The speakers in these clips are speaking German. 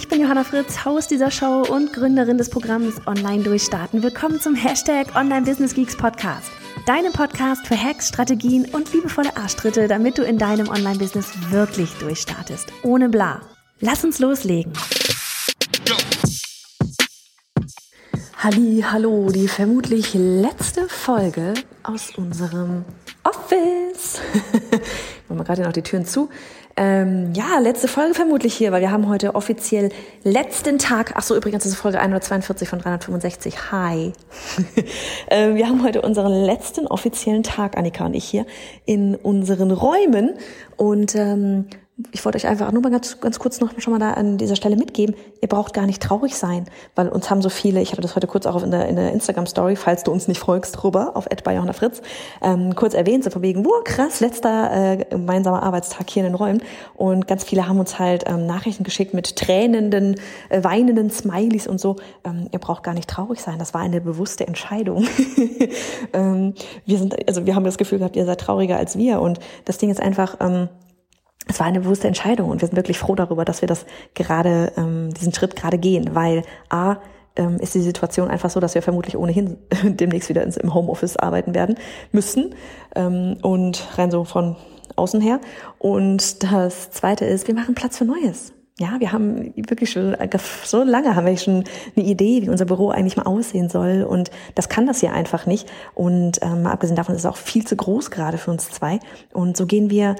Ich bin Johanna Fritz, Haus dieser Show und Gründerin des Programms Online Durchstarten. Willkommen zum Hashtag Online Business Geeks Podcast. Deinem Podcast für Hacks, Strategien und liebevolle Arschtritte, damit du in deinem Online-Business wirklich durchstartest. Ohne bla. Lass uns loslegen. Halli, hallo, die vermutlich letzte Folge aus unserem Office. Machen wir gerade noch die Türen zu. Ähm, ja, letzte Folge vermutlich hier, weil wir haben heute offiziell letzten Tag, ach so, übrigens, ist Folge 142 von 365. Hi. ähm, wir haben heute unseren letzten offiziellen Tag, Annika und ich hier, in unseren Räumen. Und ähm, ich wollte euch einfach nur mal ganz, ganz kurz noch schon mal da an dieser Stelle mitgeben, ihr braucht gar nicht traurig sein, weil uns haben so viele, ich hatte das heute kurz auch in der, in der Instagram-Story, falls du uns nicht folgst, rüber auf Johanna Fritz, ähm, kurz erwähnt, so von wegen, wow, krass, letzter äh, gemeinsamer Arbeitstag hier in den Räumen. Und ganz viele haben uns halt ähm, Nachrichten geschickt mit tränenden, äh, weinenden Smileys und so, ähm, ihr braucht gar nicht traurig sein, das war eine bewusste Entscheidung. ähm, wir sind, also wir haben das Gefühl gehabt, ihr seid trauriger als wir. Und das Ding ist einfach, ähm, es war eine bewusste Entscheidung und wir sind wirklich froh darüber, dass wir das gerade, ähm, diesen Schritt gerade gehen, weil A, ähm, ist die Situation einfach so, dass wir vermutlich ohnehin demnächst wieder ins, im Homeoffice arbeiten werden müssen ähm, und rein so von außen her. Und das Zweite ist, wir machen Platz für Neues. Ja, wir haben wirklich schon, so lange haben wir schon eine Idee, wie unser Büro eigentlich mal aussehen soll. Und das kann das hier einfach nicht. Und ähm, abgesehen davon ist es auch viel zu groß gerade für uns zwei. Und so gehen wir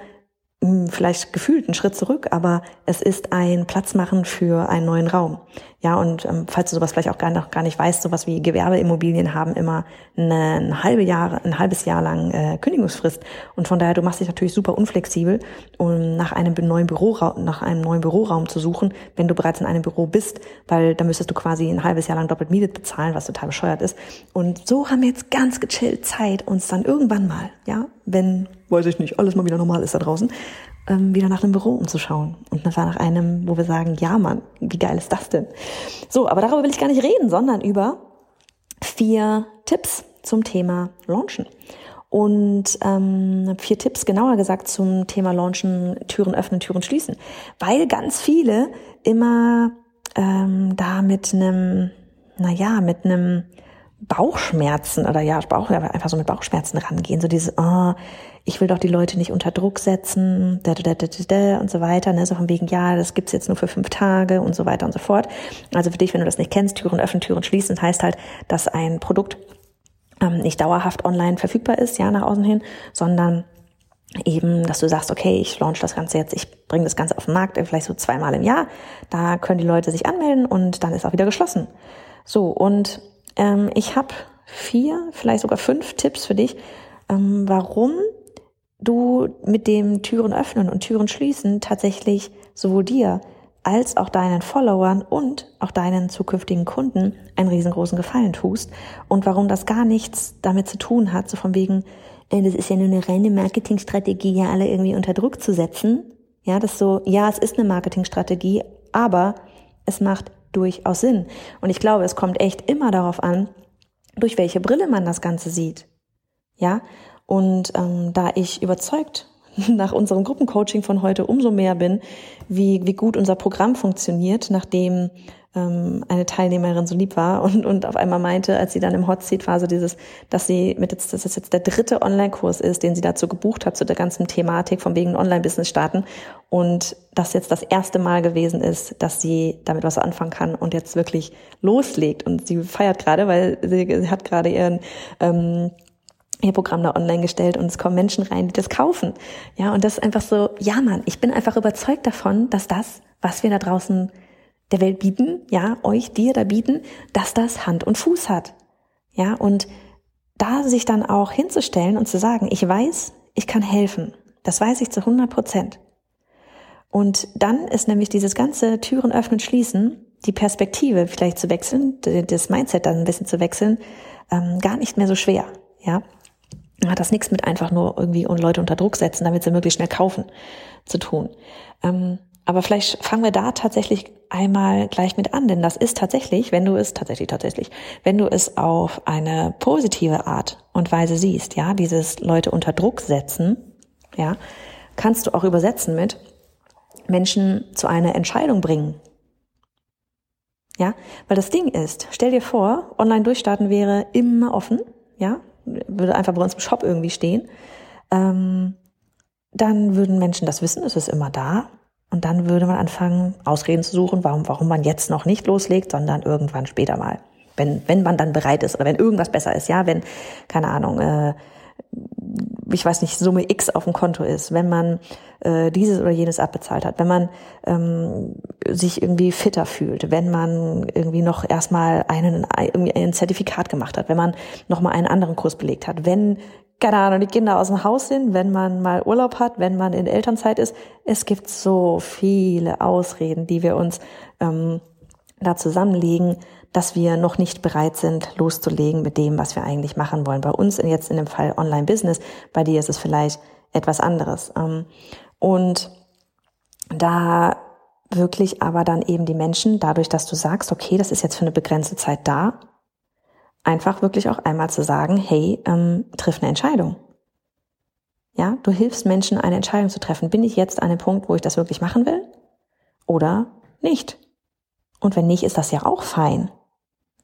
vielleicht gefühlt einen Schritt zurück, aber es ist ein Platz machen für einen neuen Raum. Ja, und ähm, falls du sowas vielleicht auch gar, noch gar nicht weißt, sowas wie Gewerbeimmobilien haben immer eine, ein, halbe Jahr, ein halbes Jahr lang äh, Kündigungsfrist. Und von daher, du machst dich natürlich super unflexibel, um nach einem neuen Büroraum, nach einem neuen Büroraum zu suchen, wenn du bereits in einem Büro bist, weil dann müsstest du quasi ein halbes Jahr lang doppelt Miete bezahlen, was total bescheuert ist. Und so haben wir jetzt ganz gechillt Zeit, uns dann irgendwann mal, ja, wenn, weiß ich nicht, alles mal wieder normal ist da draußen, ähm, wieder nach einem Büro umzuschauen. Und das war nach einem, wo wir sagen, ja Mann, wie geil ist das denn? So, aber darüber will ich gar nicht reden, sondern über vier Tipps zum Thema Launchen. Und ähm, vier Tipps, genauer gesagt, zum Thema Launchen, Türen öffnen, Türen schließen. Weil ganz viele immer ähm, da mit einem, naja, mit einem Bauchschmerzen oder ja, Bauch, einfach so mit Bauchschmerzen rangehen. So dieses, oh, ich will doch die Leute nicht unter Druck setzen, da, da, da, da, da, und so weiter. Ne? So von wegen, ja, das gibt's jetzt nur für fünf Tage und so weiter und so fort. Also für dich, wenn du das nicht kennst, Türen öffnen, Türen schließen, heißt halt, dass ein Produkt ähm, nicht dauerhaft online verfügbar ist, ja, nach außen hin, sondern eben, dass du sagst, okay, ich launch das Ganze jetzt, ich bringe das Ganze auf den Markt, vielleicht so zweimal im Jahr. Da können die Leute sich anmelden und dann ist auch wieder geschlossen. So, und ähm, ich habe vier, vielleicht sogar fünf Tipps für dich, ähm, warum du mit dem Türen öffnen und Türen schließen tatsächlich sowohl dir als auch deinen Followern und auch deinen zukünftigen Kunden einen riesengroßen Gefallen tust und warum das gar nichts damit zu tun hat, so von wegen, äh, das ist ja nur eine reine Marketingstrategie, ja alle irgendwie unter Druck zu setzen. Ja, das so, ja, es ist eine Marketingstrategie, aber es macht durchaus Sinn. Und ich glaube, es kommt echt immer darauf an, durch welche Brille man das Ganze sieht. Ja, und ähm, da ich überzeugt nach unserem Gruppencoaching von heute umso mehr bin, wie, wie gut unser Programm funktioniert, nachdem ähm, eine Teilnehmerin so lieb war und, und auf einmal meinte, als sie dann im Hotseat war, so dieses, dass sie mit jetzt, dass es jetzt der dritte Online-Kurs ist, den sie dazu gebucht hat, zu der ganzen Thematik von wegen Online-Business starten und das jetzt das erste Mal gewesen ist, dass sie damit was anfangen kann und jetzt wirklich loslegt und sie feiert gerade, weil sie, sie hat gerade ihren ähm, ihr Programm da online gestellt und es kommen Menschen rein, die das kaufen. Ja, und das ist einfach so, ja Mann, ich bin einfach überzeugt davon, dass das, was wir da draußen der Welt bieten, ja, euch, dir da bieten, dass das Hand und Fuß hat. Ja, und da sich dann auch hinzustellen und zu sagen, ich weiß, ich kann helfen. Das weiß ich zu 100 Prozent. Und dann ist nämlich dieses ganze Türen öffnen, schließen die Perspektive vielleicht zu wechseln, das Mindset dann ein bisschen zu wechseln, ähm, gar nicht mehr so schwer. Ja, hat das nichts mit einfach nur irgendwie Leute unter Druck setzen, damit sie möglichst schnell kaufen zu tun. Ähm, aber vielleicht fangen wir da tatsächlich einmal gleich mit an, denn das ist tatsächlich, wenn du es tatsächlich tatsächlich, wenn du es auf eine positive Art und Weise siehst, ja, dieses Leute unter Druck setzen, ja, kannst du auch übersetzen mit Menschen zu einer Entscheidung bringen. Ja, weil das Ding ist, stell dir vor, online durchstarten wäre immer offen, ja, würde einfach bei uns im Shop irgendwie stehen. Ähm, dann würden Menschen das wissen, es ist immer da. Und dann würde man anfangen, Ausreden zu suchen, warum, warum man jetzt noch nicht loslegt, sondern irgendwann später mal. Wenn, wenn man dann bereit ist oder wenn irgendwas besser ist, ja, wenn, keine Ahnung, äh, ich weiß nicht, Summe X auf dem Konto ist, wenn man äh, dieses oder jenes abbezahlt hat, wenn man ähm, sich irgendwie fitter fühlt, wenn man irgendwie noch erstmal einen, irgendwie ein Zertifikat gemacht hat, wenn man nochmal einen anderen Kurs belegt hat, wenn, keine Ahnung, die Kinder aus dem Haus sind, wenn man mal Urlaub hat, wenn man in Elternzeit ist. Es gibt so viele Ausreden, die wir uns ähm, da zusammenlegen, dass wir noch nicht bereit sind, loszulegen mit dem, was wir eigentlich machen wollen. Bei uns jetzt in dem Fall Online-Business, bei dir ist es vielleicht etwas anderes. Ähm, und da wirklich aber dann eben die Menschen, dadurch, dass du sagst, okay, das ist jetzt für eine begrenzte Zeit da, einfach wirklich auch einmal zu sagen, hey, ähm, triff eine Entscheidung. Ja, du hilfst Menschen, eine Entscheidung zu treffen. Bin ich jetzt an dem Punkt, wo ich das wirklich machen will? Oder nicht? Und wenn nicht, ist das ja auch fein.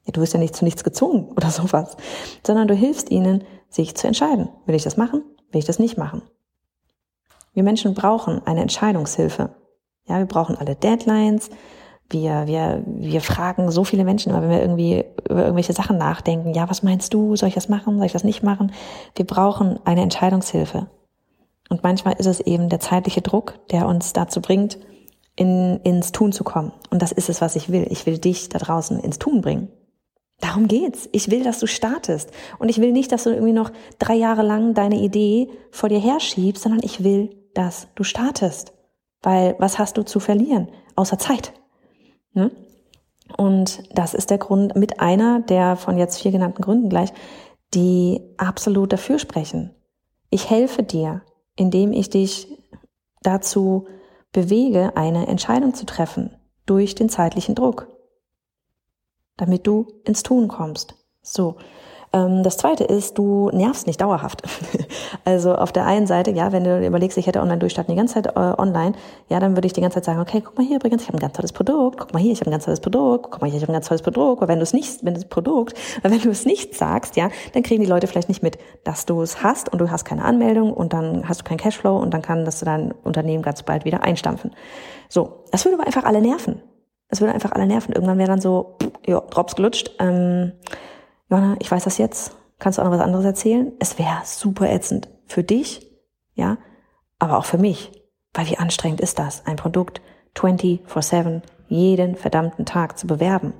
Du wirst ja nicht zu nichts gezwungen oder sowas, sondern du hilfst ihnen, sich zu entscheiden. Will ich das machen? Will ich das nicht machen? Wir Menschen brauchen eine Entscheidungshilfe. Ja, wir brauchen alle Deadlines. Wir, wir, wir fragen so viele Menschen immer, wenn wir irgendwie über irgendwelche Sachen nachdenken. Ja, was meinst du? Soll ich das machen? Soll ich das nicht machen? Wir brauchen eine Entscheidungshilfe. Und manchmal ist es eben der zeitliche Druck, der uns dazu bringt, in, ins Tun zu kommen. Und das ist es, was ich will. Ich will dich da draußen ins Tun bringen. Darum geht's. Ich will, dass du startest. Und ich will nicht, dass du irgendwie noch drei Jahre lang deine Idee vor dir herschiebst, sondern ich will, dass du startest. Weil was hast du zu verlieren? Außer Zeit. Ne? Und das ist der Grund mit einer der von jetzt vier genannten Gründen gleich, die absolut dafür sprechen. Ich helfe dir, indem ich dich dazu bewege, eine Entscheidung zu treffen durch den zeitlichen Druck, damit du ins Tun kommst. So, das zweite ist, du nervst nicht dauerhaft. also auf der einen Seite, ja, wenn du überlegst, ich hätte online durchstarten die ganze Zeit äh, online, ja, dann würde ich die ganze Zeit sagen, okay, guck mal hier übrigens, ich habe ein ganz tolles Produkt, guck mal hier, ich habe ein ganz tolles Produkt, guck mal hier, ich habe ein ganz tolles Produkt. Aber wenn du es nicht, wenn das Produkt, wenn du es nicht sagst, ja, dann kriegen die Leute vielleicht nicht mit, dass du es hast und du hast keine Anmeldung und dann hast du keinen Cashflow und dann kann das dein Unternehmen ganz bald wieder einstampfen. So, das würde aber einfach alle nerven. Das würde einfach alle nerven. Irgendwann wäre dann so, ja, Drops gelutscht. Ähm, Johanna, ich weiß das jetzt, kannst du auch noch was anderes erzählen? Es wäre super ätzend für dich, ja, aber auch für mich. Weil wie anstrengend ist das, ein Produkt 24-7 jeden verdammten Tag zu bewerben?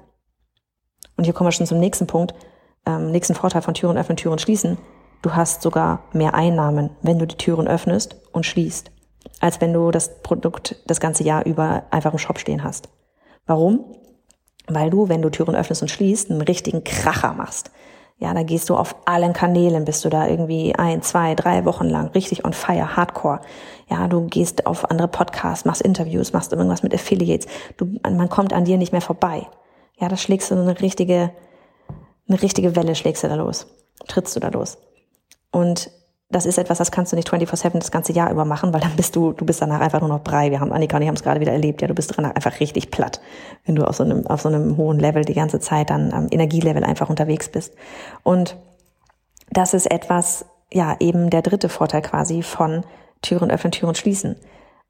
Und hier kommen wir schon zum nächsten Punkt, ähm, nächsten Vorteil von Türen öffnen, Türen schließen. Du hast sogar mehr Einnahmen, wenn du die Türen öffnest und schließt, als wenn du das Produkt das ganze Jahr über einfach im Shop stehen hast. Warum? Weil du, wenn du Türen öffnest und schließt, einen richtigen Kracher machst. Ja, da gehst du auf allen Kanälen, bist du da irgendwie ein, zwei, drei Wochen lang richtig on fire, hardcore. Ja, du gehst auf andere Podcasts, machst Interviews, machst irgendwas mit Affiliates. Du, man kommt an dir nicht mehr vorbei. Ja, da schlägst du eine richtige, eine richtige Welle schlägst du da los. Trittst du da los. Und das ist etwas, das kannst du nicht 24-7 das ganze Jahr über machen, weil dann bist du, du bist danach einfach nur noch Brei. Wir haben, Annika und ich haben es gerade wieder erlebt, ja, du bist danach einfach richtig platt, wenn du auf so einem, auf so einem hohen Level die ganze Zeit dann am Energielevel einfach unterwegs bist. Und das ist etwas, ja, eben der dritte Vorteil quasi von Türen öffnen, Türen schließen.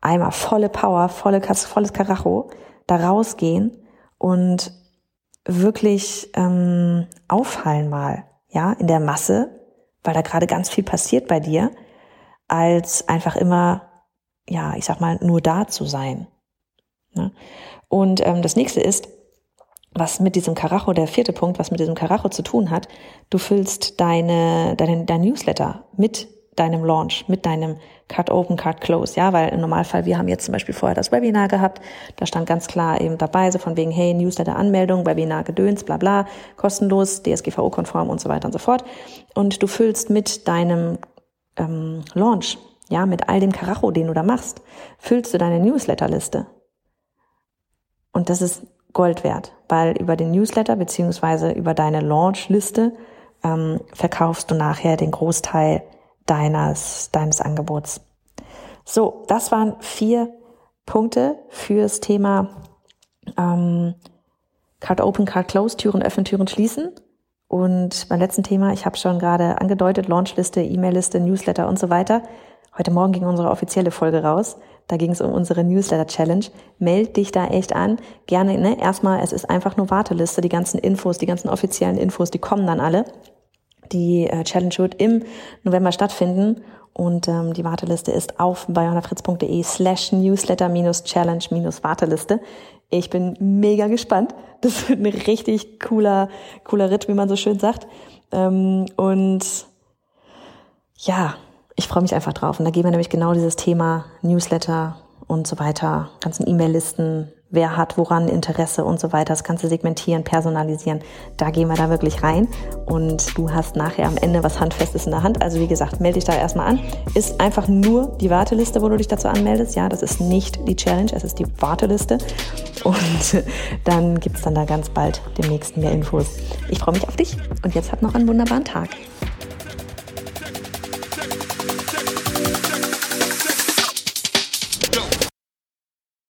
Einmal volle Power, volle, volles Karacho, da rausgehen und wirklich ähm, auffallen mal, ja, in der Masse weil da gerade ganz viel passiert bei dir, als einfach immer, ja, ich sag mal, nur da zu sein. Ne? Und ähm, das nächste ist, was mit diesem Karacho, der vierte Punkt, was mit diesem Karacho zu tun hat, du füllst deine, deine, dein Newsletter mit deinem Launch, mit deinem Cut Open, Cut Close, ja, weil im Normalfall, wir haben jetzt zum Beispiel vorher das Webinar gehabt, da stand ganz klar eben dabei, so von wegen, hey, Newsletter-Anmeldung, Webinar Gedöns, bla bla, kostenlos, DSGVO-konform und so weiter und so fort. Und du füllst mit deinem ähm, Launch, ja, mit all dem Karacho, den du da machst, füllst du deine Newsletterliste. Und das ist Gold wert, weil über den Newsletter beziehungsweise über deine Launch-Liste ähm, verkaufst du nachher den Großteil deines, deines Angebots. So, das waren vier Punkte fürs Thema ähm, Card Open, Card Close, Türen öffnen, Türen schließen. Und beim letzten Thema, ich habe schon gerade angedeutet, Launchliste, E-Mail-Liste, Newsletter und so weiter. Heute Morgen ging unsere offizielle Folge raus. Da ging es um unsere Newsletter-Challenge. Meld dich da echt an. Gerne, ne? Erstmal, es ist einfach nur Warteliste. Die ganzen Infos, die ganzen offiziellen Infos, die kommen dann alle. Die äh, Challenge wird im November stattfinden und ähm, die Warteliste ist auf bayonafritz.de slash newsletter minus challenge minus Warteliste. Ich bin mega gespannt. Das wird ein richtig cooler, cooler Ritt, wie man so schön sagt. Ähm, und ja, ich freue mich einfach drauf. Und da gehen wir nämlich genau dieses Thema Newsletter und so weiter, ganzen E-Mail-Listen, wer hat woran Interesse und so weiter, das kannst du segmentieren, personalisieren. Da gehen wir da wirklich rein und du hast nachher am Ende was Handfestes in der Hand. Also wie gesagt, melde dich da erstmal an. Ist einfach nur die Warteliste, wo du dich dazu anmeldest. Ja, das ist nicht die Challenge, es ist die Warteliste. Und dann gibt's dann da ganz bald demnächst mehr Infos. Ich freue mich auf dich und jetzt hab noch einen wunderbaren Tag.